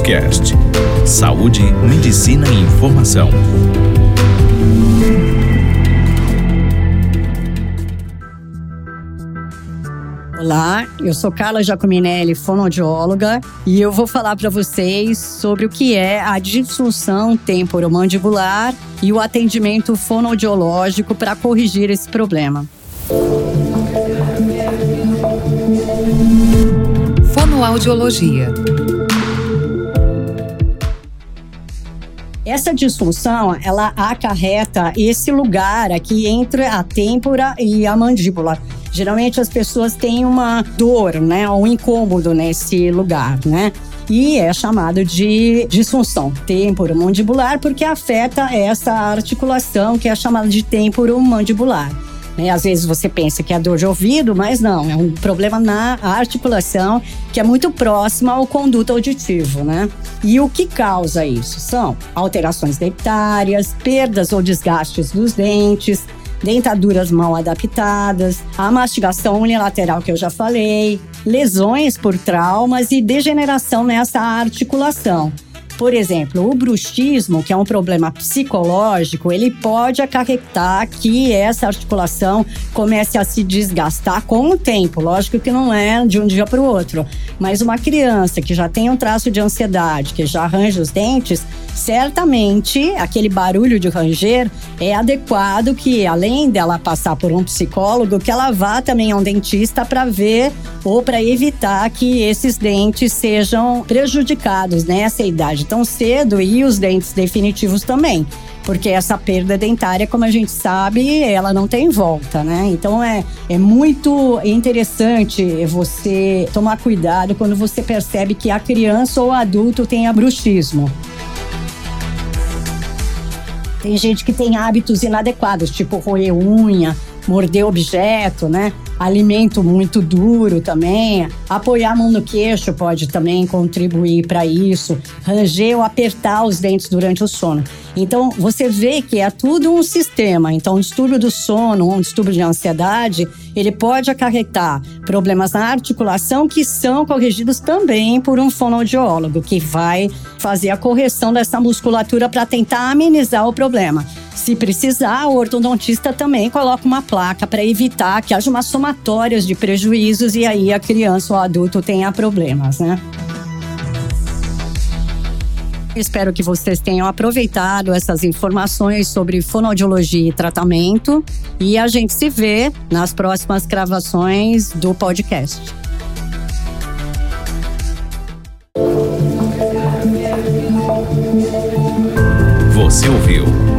Cast. Saúde, medicina e informação. Olá, eu sou Carla Giacominelli, fonoaudióloga, e eu vou falar para vocês sobre o que é a disfunção temporomandibular e o atendimento fonoaudiológico para corrigir esse problema. Fonoaudiologia. Essa disfunção, ela acarreta esse lugar aqui entre a têmpora e a mandíbula. Geralmente as pessoas têm uma dor, né, um incômodo nesse lugar, né? E é chamado de disfunção temporomandibular porque afeta essa articulação que é chamada de temporomandibular. Né? Às vezes você pensa que é dor de ouvido, mas não, é um problema na articulação que é muito próxima ao conduto auditivo, né? E o que causa isso? São alterações dentárias, perdas ou desgastes dos dentes, dentaduras mal adaptadas, a mastigação unilateral que eu já falei, lesões por traumas e degeneração nessa articulação. Por exemplo, o bruxismo, que é um problema psicológico, ele pode acarretar que essa articulação comece a se desgastar com o tempo. Lógico que não é de um dia para o outro, mas uma criança que já tem um traço de ansiedade, que já arranja os dentes, certamente aquele barulho de ranger é adequado que, além dela passar por um psicólogo, que ela vá também a um dentista para ver ou para evitar que esses dentes sejam prejudicados nessa idade tão cedo e os dentes definitivos também. Porque essa perda dentária, como a gente sabe, ela não tem volta, né? Então é, é muito interessante você tomar cuidado quando você percebe que a criança ou adulto tem bruxismo. Tem gente que tem hábitos inadequados, tipo roer unha, morder objeto, né? Alimento muito duro também. Apoiar a mão no queixo pode também contribuir para isso. Ranger ou apertar os dentes durante o sono. Então, você vê que é tudo um sistema. Então, um distúrbio do sono, um distúrbio de ansiedade, ele pode acarretar problemas na articulação que são corrigidos também por um fonoaudiólogo, que vai fazer a correção dessa musculatura para tentar amenizar o problema. Se precisar, o ortodontista também coloca uma placa para evitar que haja uma somatória de prejuízos e aí a criança ou adulto tenha problemas, né? Espero que vocês tenham aproveitado essas informações sobre fonoaudiologia e tratamento. E a gente se vê nas próximas gravações do podcast. Você ouviu